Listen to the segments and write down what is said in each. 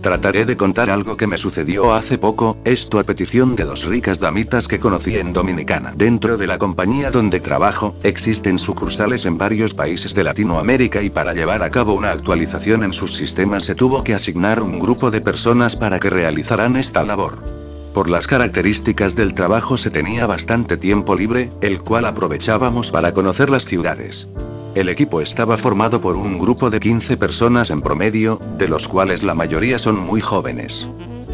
Trataré de contar algo que me sucedió hace poco, esto a petición de dos ricas damitas que conocí en Dominicana. Dentro de la compañía donde trabajo, existen sucursales en varios países de Latinoamérica y para llevar a cabo una actualización en sus sistemas se tuvo que asignar un grupo de personas para que realizaran esta labor. Por las características del trabajo se tenía bastante tiempo libre, el cual aprovechábamos para conocer las ciudades. El equipo estaba formado por un grupo de 15 personas en promedio, de los cuales la mayoría son muy jóvenes.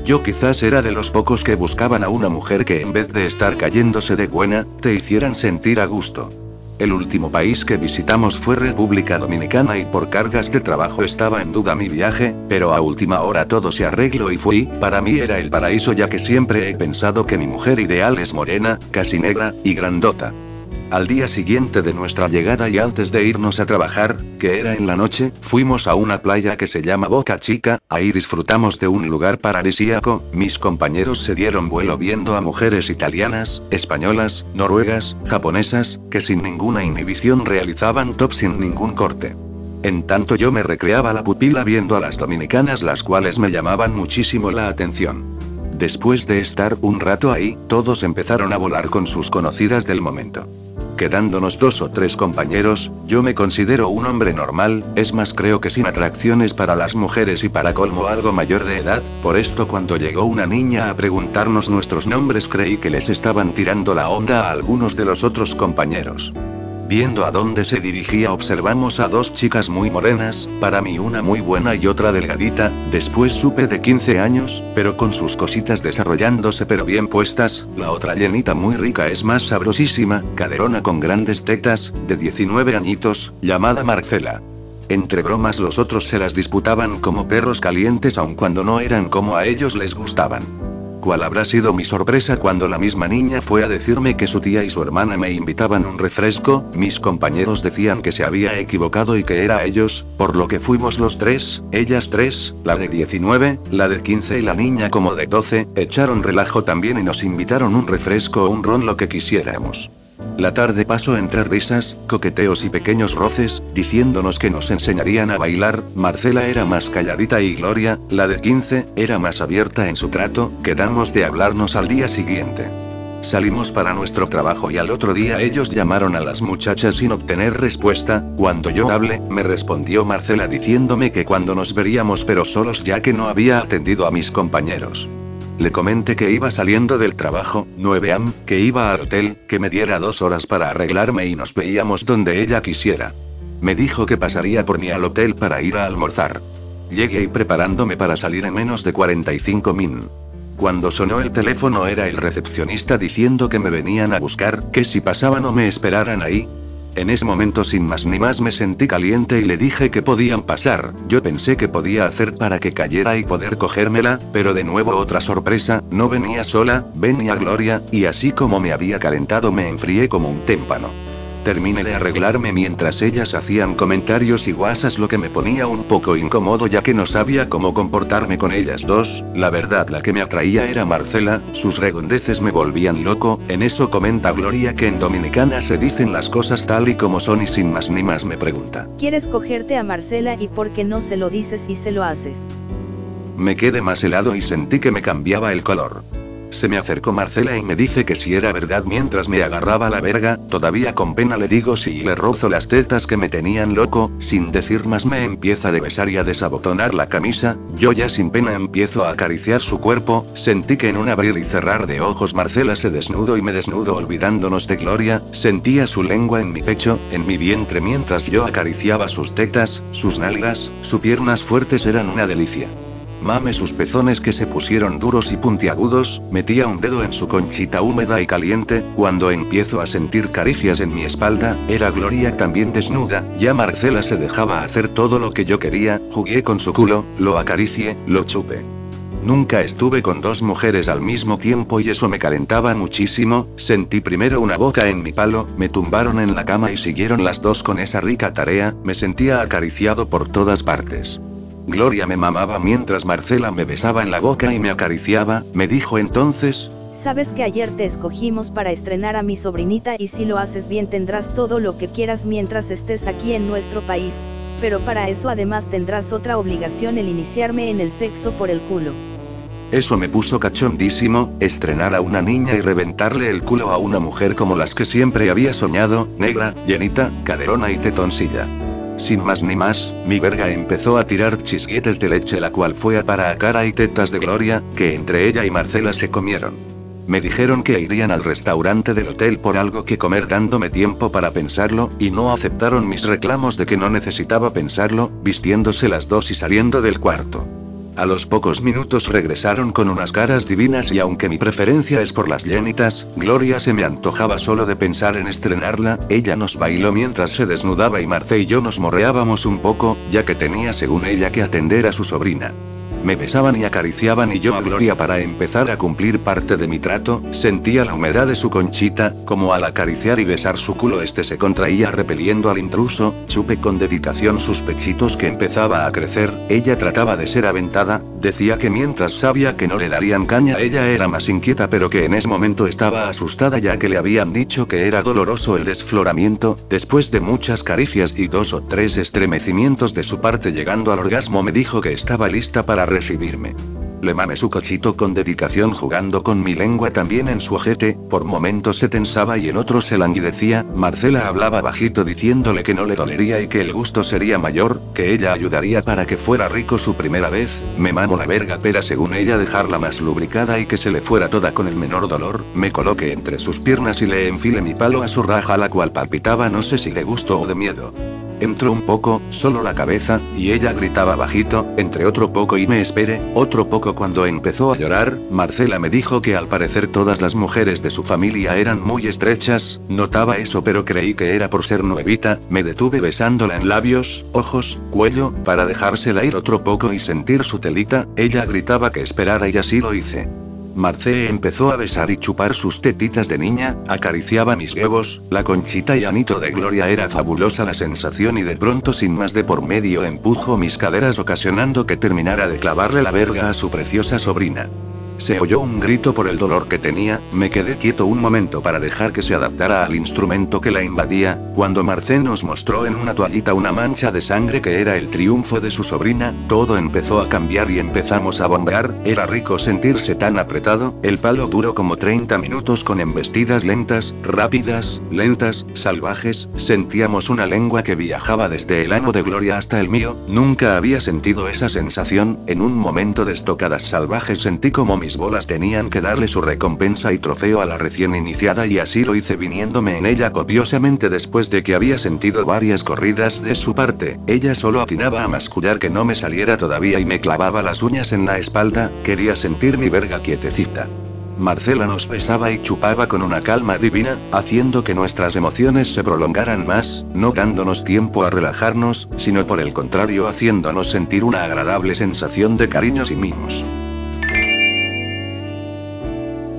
Yo quizás era de los pocos que buscaban a una mujer que en vez de estar cayéndose de buena, te hicieran sentir a gusto. El último país que visitamos fue República Dominicana y por cargas de trabajo estaba en duda mi viaje, pero a última hora todo se arregló y fui, para mí era el paraíso ya que siempre he pensado que mi mujer ideal es morena, casi negra, y grandota. Al día siguiente de nuestra llegada y antes de irnos a trabajar, que era en la noche, fuimos a una playa que se llama Boca Chica, ahí disfrutamos de un lugar paradisíaco, mis compañeros se dieron vuelo viendo a mujeres italianas, españolas, noruegas, japonesas, que sin ninguna inhibición realizaban top sin ningún corte. En tanto yo me recreaba la pupila viendo a las dominicanas las cuales me llamaban muchísimo la atención. Después de estar un rato ahí, todos empezaron a volar con sus conocidas del momento. Quedándonos dos o tres compañeros, yo me considero un hombre normal, es más creo que sin atracciones para las mujeres y para colmo algo mayor de edad, por esto cuando llegó una niña a preguntarnos nuestros nombres creí que les estaban tirando la onda a algunos de los otros compañeros. Viendo a dónde se dirigía observamos a dos chicas muy morenas, para mí una muy buena y otra delgadita, después supe de 15 años, pero con sus cositas desarrollándose pero bien puestas, la otra llenita muy rica es más sabrosísima, caderona con grandes tetas, de 19 añitos, llamada Marcela. Entre bromas los otros se las disputaban como perros calientes aun cuando no eran como a ellos les gustaban. ¿Cuál habrá sido mi sorpresa cuando la misma niña fue a decirme que su tía y su hermana me invitaban un refresco? Mis compañeros decían que se había equivocado y que era ellos, por lo que fuimos los tres, ellas tres, la de 19, la de 15 y la niña como de 12, echaron relajo también y nos invitaron un refresco o un ron lo que quisiéramos. La tarde pasó entre risas, coqueteos y pequeños roces, diciéndonos que nos enseñarían a bailar, Marcela era más calladita y Gloria, la de 15, era más abierta en su trato, quedamos de hablarnos al día siguiente. Salimos para nuestro trabajo y al otro día ellos llamaron a las muchachas sin obtener respuesta, cuando yo hablé, me respondió Marcela diciéndome que cuando nos veríamos pero solos ya que no había atendido a mis compañeros. Le comenté que iba saliendo del trabajo, 9 am, que iba al hotel, que me diera dos horas para arreglarme y nos veíamos donde ella quisiera. Me dijo que pasaría por mí al hotel para ir a almorzar. Llegué y preparándome para salir en menos de 45 min. Cuando sonó el teléfono era el recepcionista diciendo que me venían a buscar, que si pasaban o me esperaran ahí, en ese momento sin más ni más me sentí caliente y le dije que podían pasar, yo pensé que podía hacer para que cayera y poder cogérmela, pero de nuevo otra sorpresa, no venía sola, venía Gloria, y así como me había calentado me enfrié como un témpano. Terminé de arreglarme mientras ellas hacían comentarios y guasas lo que me ponía un poco incómodo ya que no sabía cómo comportarme con ellas dos, la verdad la que me atraía era Marcela, sus regondeces me volvían loco, en eso comenta Gloria que en Dominicana se dicen las cosas tal y como son y sin más ni más me pregunta. ¿Quieres cogerte a Marcela y por qué no se lo dices y se lo haces? Me quedé más helado y sentí que me cambiaba el color. Se me acercó Marcela y me dice que si era verdad mientras me agarraba la verga, todavía con pena le digo si le rozo las tetas que me tenían loco, sin decir más me empieza a besar y a desabotonar la camisa, yo ya sin pena empiezo a acariciar su cuerpo, sentí que en un abrir y cerrar de ojos Marcela se desnudo y me desnudo olvidándonos de Gloria, sentía su lengua en mi pecho, en mi vientre mientras yo acariciaba sus tetas, sus nalgas, sus piernas fuertes eran una delicia. Mame sus pezones que se pusieron duros y puntiagudos, metía un dedo en su conchita húmeda y caliente, cuando empiezo a sentir caricias en mi espalda, era Gloria también desnuda, ya Marcela se dejaba hacer todo lo que yo quería, jugué con su culo, lo acaricié, lo chupé. Nunca estuve con dos mujeres al mismo tiempo y eso me calentaba muchísimo, sentí primero una boca en mi palo, me tumbaron en la cama y siguieron las dos con esa rica tarea, me sentía acariciado por todas partes. Gloria me mamaba mientras Marcela me besaba en la boca y me acariciaba, me dijo entonces, Sabes que ayer te escogimos para estrenar a mi sobrinita y si lo haces bien tendrás todo lo que quieras mientras estés aquí en nuestro país, pero para eso además tendrás otra obligación el iniciarme en el sexo por el culo. Eso me puso cachondísimo, estrenar a una niña y reventarle el culo a una mujer como las que siempre había soñado, negra, llenita, caderona y tetoncilla. Sin más ni más, mi verga empezó a tirar chisguetes de leche la cual fue a para a cara y tetas de Gloria, que entre ella y Marcela se comieron. Me dijeron que irían al restaurante del hotel por algo que comer dándome tiempo para pensarlo, y no aceptaron mis reclamos de que no necesitaba pensarlo, vistiéndose las dos y saliendo del cuarto. A los pocos minutos regresaron con unas caras divinas y aunque mi preferencia es por las llenitas, Gloria se me antojaba solo de pensar en estrenarla, ella nos bailó mientras se desnudaba y Marce y yo nos morreábamos un poco, ya que tenía según ella que atender a su sobrina. Me besaban y acariciaban y yo a Gloria para empezar a cumplir parte de mi trato, sentía la humedad de su conchita, como al acariciar y besar su culo este se contraía repeliendo al intruso, chupe con dedicación sus pechitos que empezaba a crecer, ella trataba de ser aventada, decía que mientras sabía que no le darían caña ella era más inquieta pero que en ese momento estaba asustada ya que le habían dicho que era doloroso el desfloramiento, después de muchas caricias y dos o tres estremecimientos de su parte llegando al orgasmo me dijo que estaba lista para recibirme. Le mame su cochito con dedicación jugando con mi lengua también en su ojete, por momentos se tensaba y en otros se languidecía, Marcela hablaba bajito diciéndole que no le dolería y que el gusto sería mayor, que ella ayudaría para que fuera rico su primera vez, me mamo la verga pero según ella dejarla más lubricada y que se le fuera toda con el menor dolor, me coloqué entre sus piernas y le enfile mi palo a su raja la cual palpitaba no sé si de gusto o de miedo. Entró un poco, solo la cabeza, y ella gritaba bajito, entre otro poco y me espere, otro poco cuando empezó a llorar, Marcela me dijo que al parecer todas las mujeres de su familia eran muy estrechas, notaba eso pero creí que era por ser nuevita, me detuve besándola en labios, ojos, cuello, para dejársela ir otro poco y sentir su telita, ella gritaba que esperara y así lo hice. Marce empezó a besar y chupar sus tetitas de niña, acariciaba mis huevos, la conchita y anito de gloria era fabulosa la sensación y de pronto sin más de por medio empujo mis caderas ocasionando que terminara de clavarle la verga a su preciosa sobrina. Se oyó un grito por el dolor que tenía, me quedé quieto un momento para dejar que se adaptara al instrumento que la invadía, cuando Marcé nos mostró en una toallita una mancha de sangre que era el triunfo de su sobrina, todo empezó a cambiar y empezamos a bombear, era rico sentirse tan apretado, el palo duró como 30 minutos con embestidas lentas, rápidas, lentas, salvajes, sentíamos una lengua que viajaba desde el ano de Gloria hasta el mío, nunca había sentido esa sensación, en un momento de estocadas salvajes sentí como mis bolas tenían que darle su recompensa y trofeo a la recién iniciada y así lo hice viniéndome en ella copiosamente después de que había sentido varias corridas de su parte, ella solo atinaba a mascullar que no me saliera todavía y me clavaba las uñas en la espalda, quería sentir mi verga quietecita. Marcela nos besaba y chupaba con una calma divina, haciendo que nuestras emociones se prolongaran más, no dándonos tiempo a relajarnos, sino por el contrario haciéndonos sentir una agradable sensación de cariños y mimos.